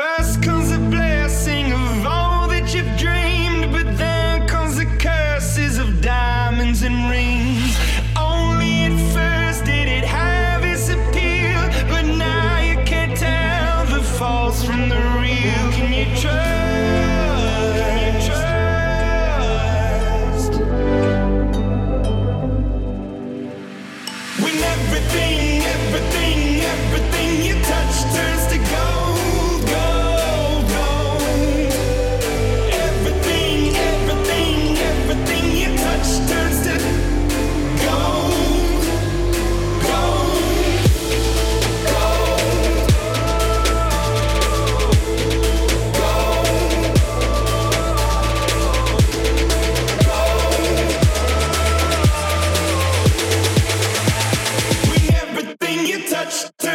first come touchdown.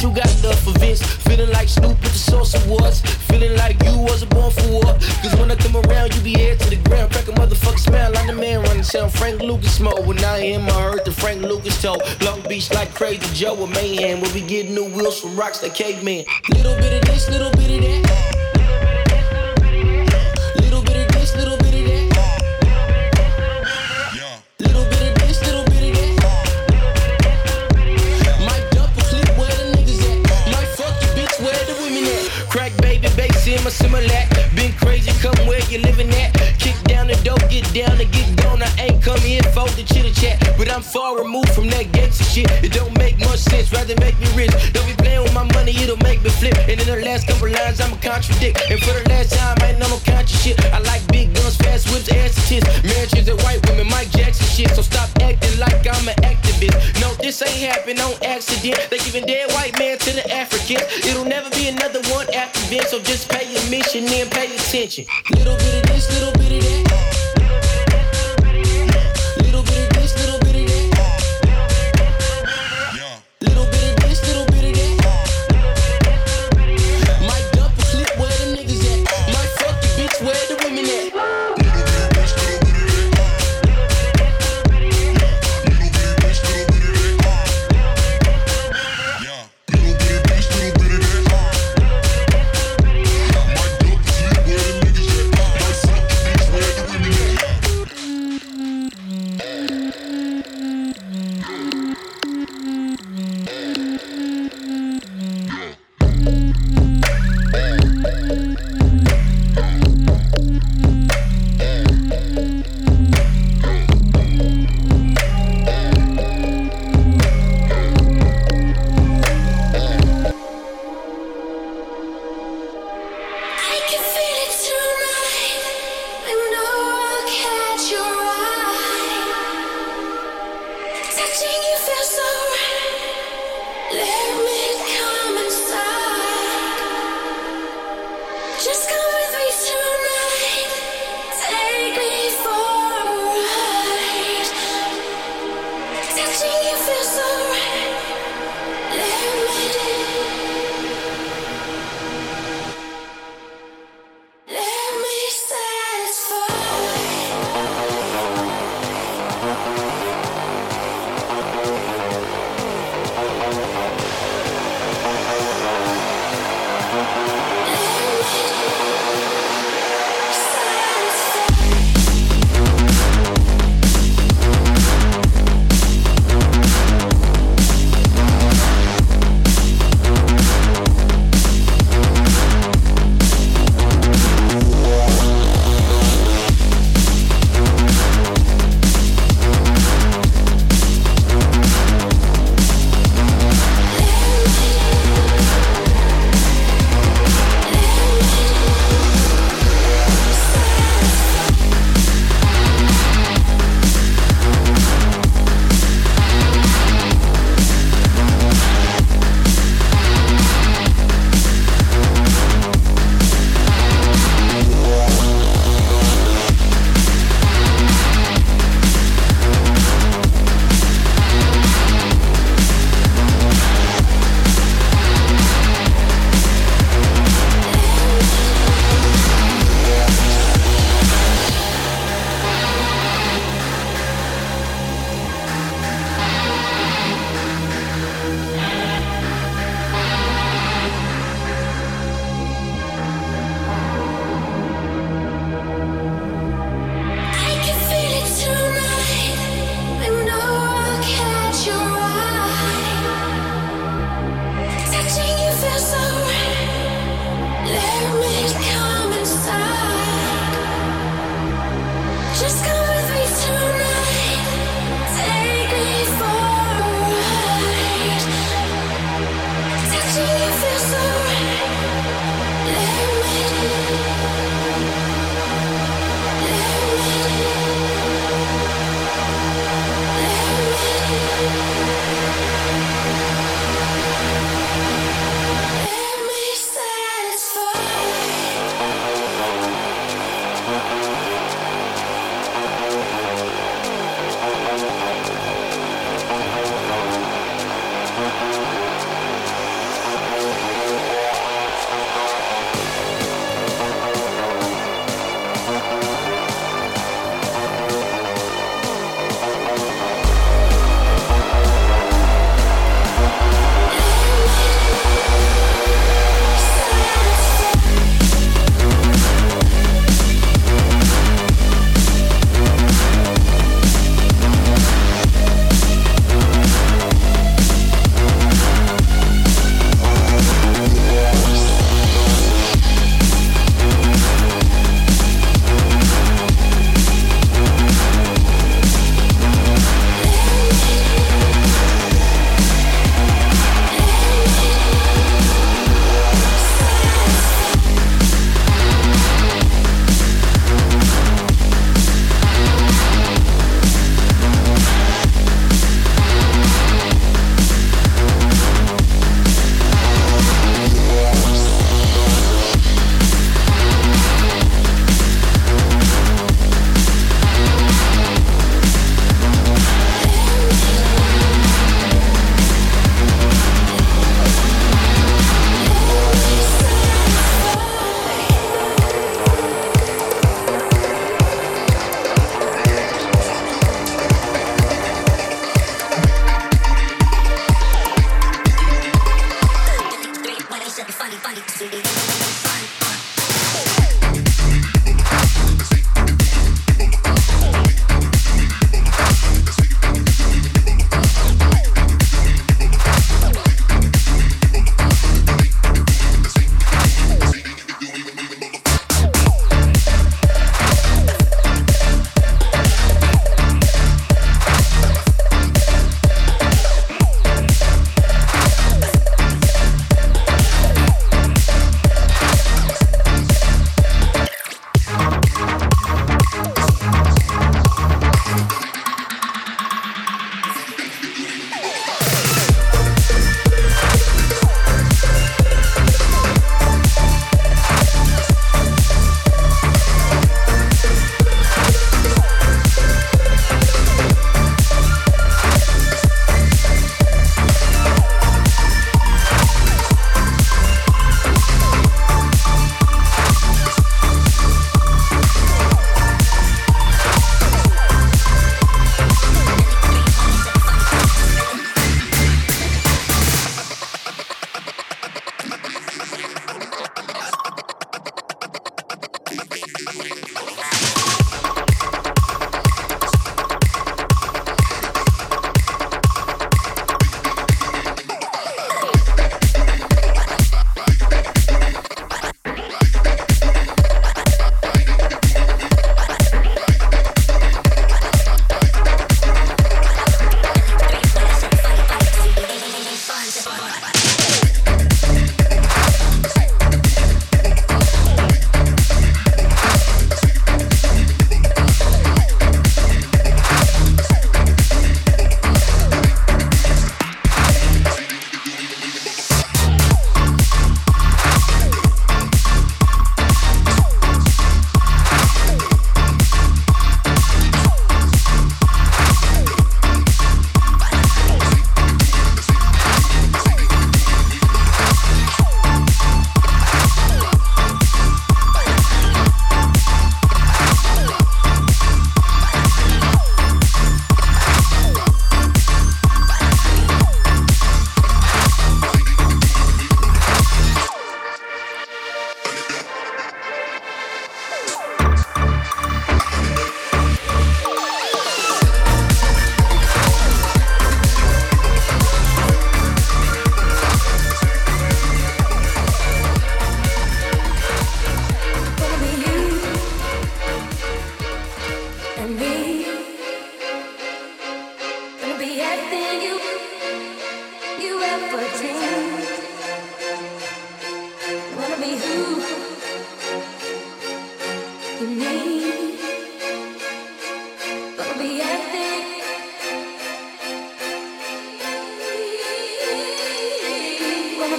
You got enough for Vince. Feeling like Snoop with the Source Awards. Feeling like you wasn't born for war. Cause when I come around, you be head to the ground. Crack a motherfucker smell like the man running sound. Frank Lucas mode. When I am, I heard the Frank Lucas told. Long Beach like crazy Joe with Mayhem. We'll be getting new wheels from rocks like caveman. Little bit of this, little bit of that. Crazy, come where you living at. Kick down the door, get down and get gone. I ain't come here for the. But I'm far removed from that gangster shit. It don't make much sense, rather make me rich. Don't be playing with my money, it'll make me flip. And in the last couple lines, I'ma contradict. And for the last time, I ain't know no conscious shit. I like big guns, fast whips, ass tits. Marriages and white women, Mike Jackson shit. So stop acting like I'm an activist. No, this ain't happen on accident. They giving dead white man to the Africans. It'll never be another one after this. So just pay your mission and pay attention. Little bit of this, little bit of that.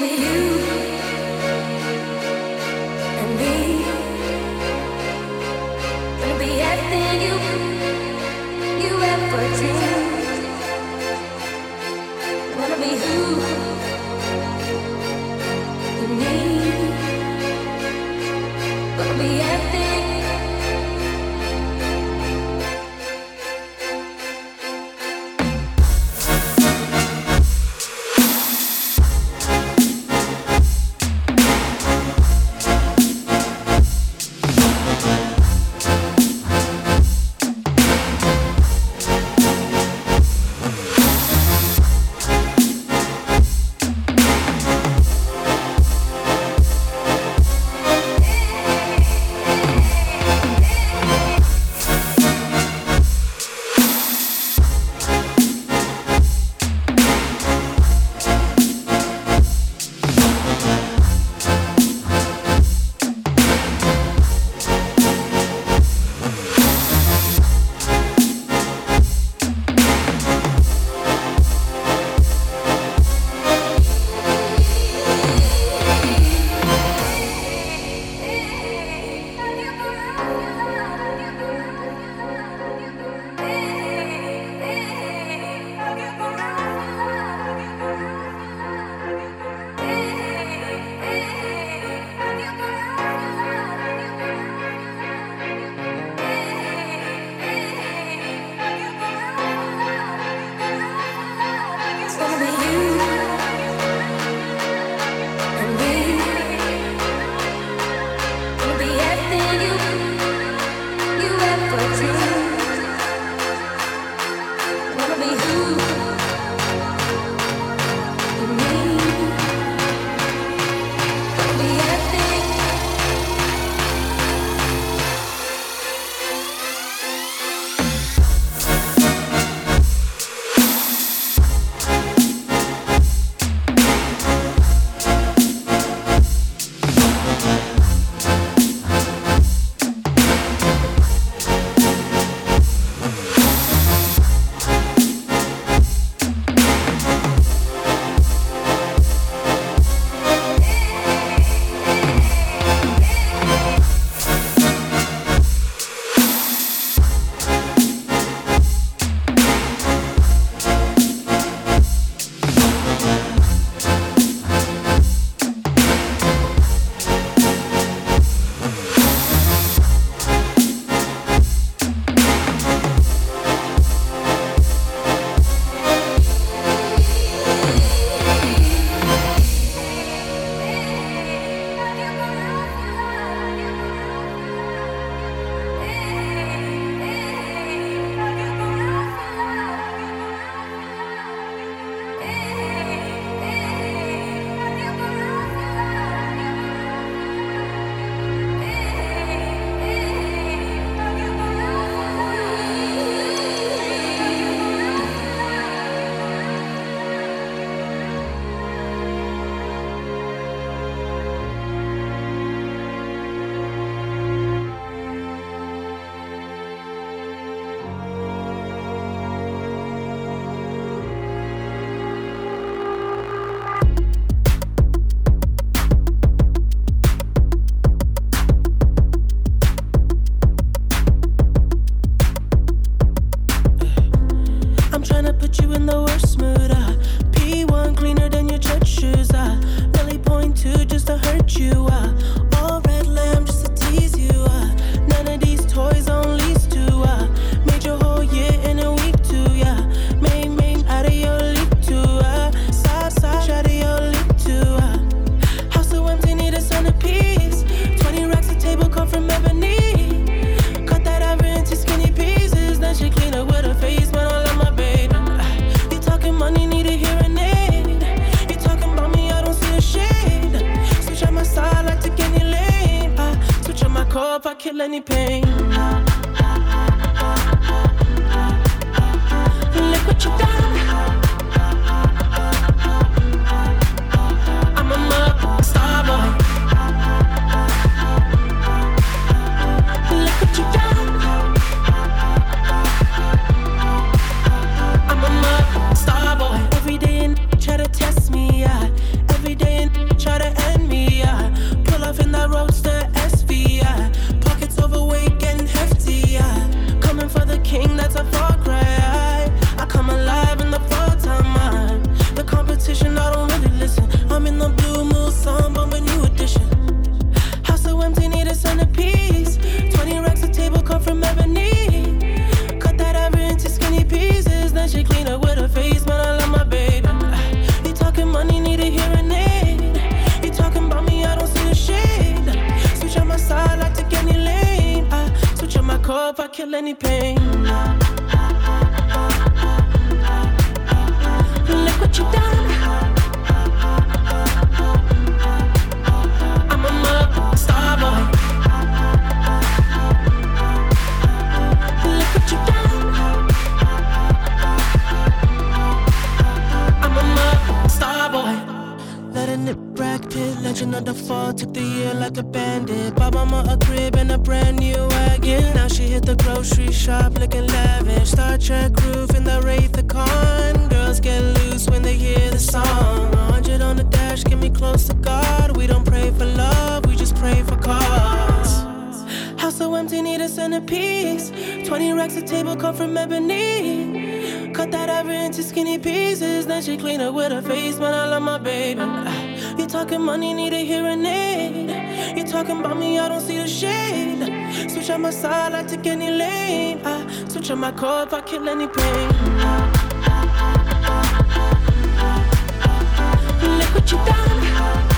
with you. 20 table come from ebony. Cut that ever into skinny pieces. Then she clean up with her face, man. I love my baby. You talking money, need a hearing aid. You talking about me, I don't see the shade. Switch on my side, I take any lane. I switch on my core if I kill any pain. Look what you done.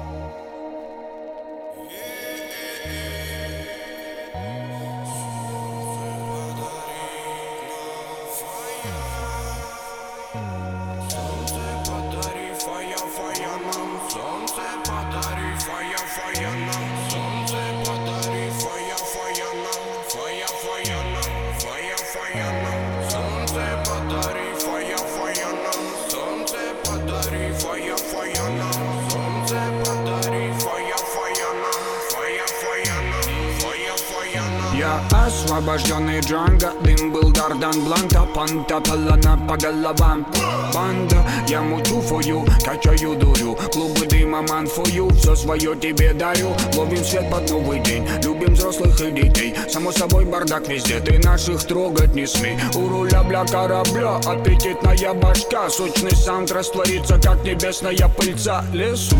освобожденный Джанго. Дым был Дардан Бланта Панта палана по головам. Банда, я мучу фою Качаю дурю. Клубы дыма ман фою Все свое тебе дарю Ловим свет под новый день Любим взрослых и детей. Само собой бардак везде Ты наших трогать не смей. У руля бля корабля Аппетитная башка. Сочный саунд растворится Как небесная пыльца. Лесук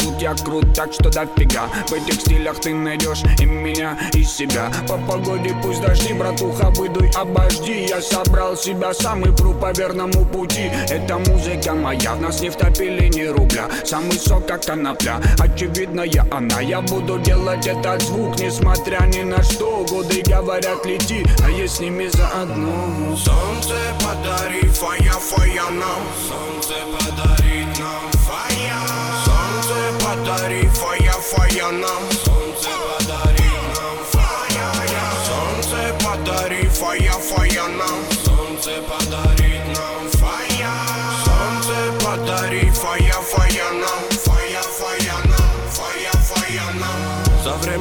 Тут я крут так что дофига. В этих стилях ты найдешь и меня, и себя. По погоде пусть дожди, братуха, выдуй, обожди. Я собрал себя сам и пру по верному пути. Эта музыка моя, в нас не втопили ни рубля. Самый сок, как конопля, очевидная она. Я буду делать этот звук, несмотря ни на что. Годы говорят, лети, а я с ними заодно. Солнце подари фая, фая нам. Солнце подарит нам фая. Солнце подари фая, фая нам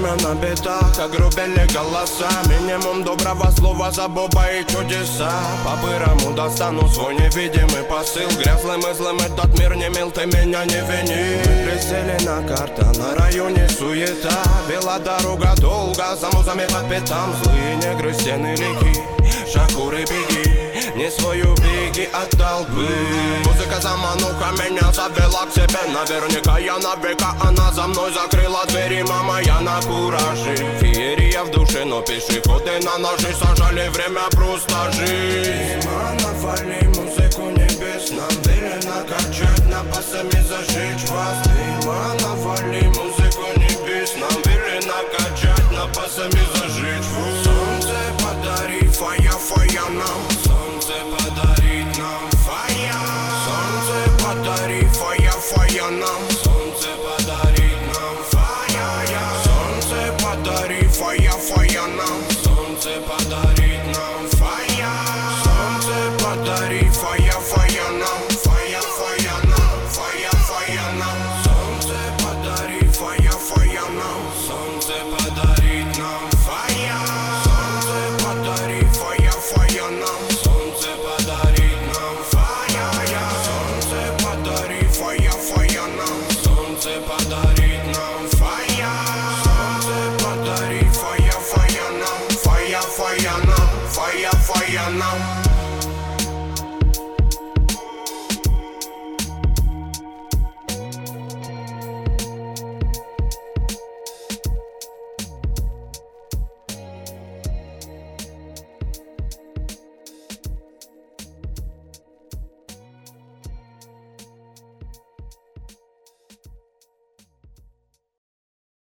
время на битах, как грубели голоса. Минимум доброго слова за Боба и чудеса. По-бырому достану свой невидимый посыл. Грязлым и злым этот мир не мил, ты меня не вини. Присели на карта, на районе суета. Вела дорога долго, за музами по пятам. Злые негры, стены реки, шакуры беги не свою беги от толпы. Музыка замануха меня завела к себе. Наверняка я на века, она за мной закрыла двери. Мама, я на кураже. Феерия в душе, но пешеходы на ножи. Сажали время просто жить. Навали музыку небес Нам велено качать, напасами зажечь. Вас Дыма, навали музыку небес Нам велено качать, напасами зажечь. Вас Солнце подари, фая, фая нам нам. Солнце подарит нам. Фая Солнце подари фая фая нам. Солнце подари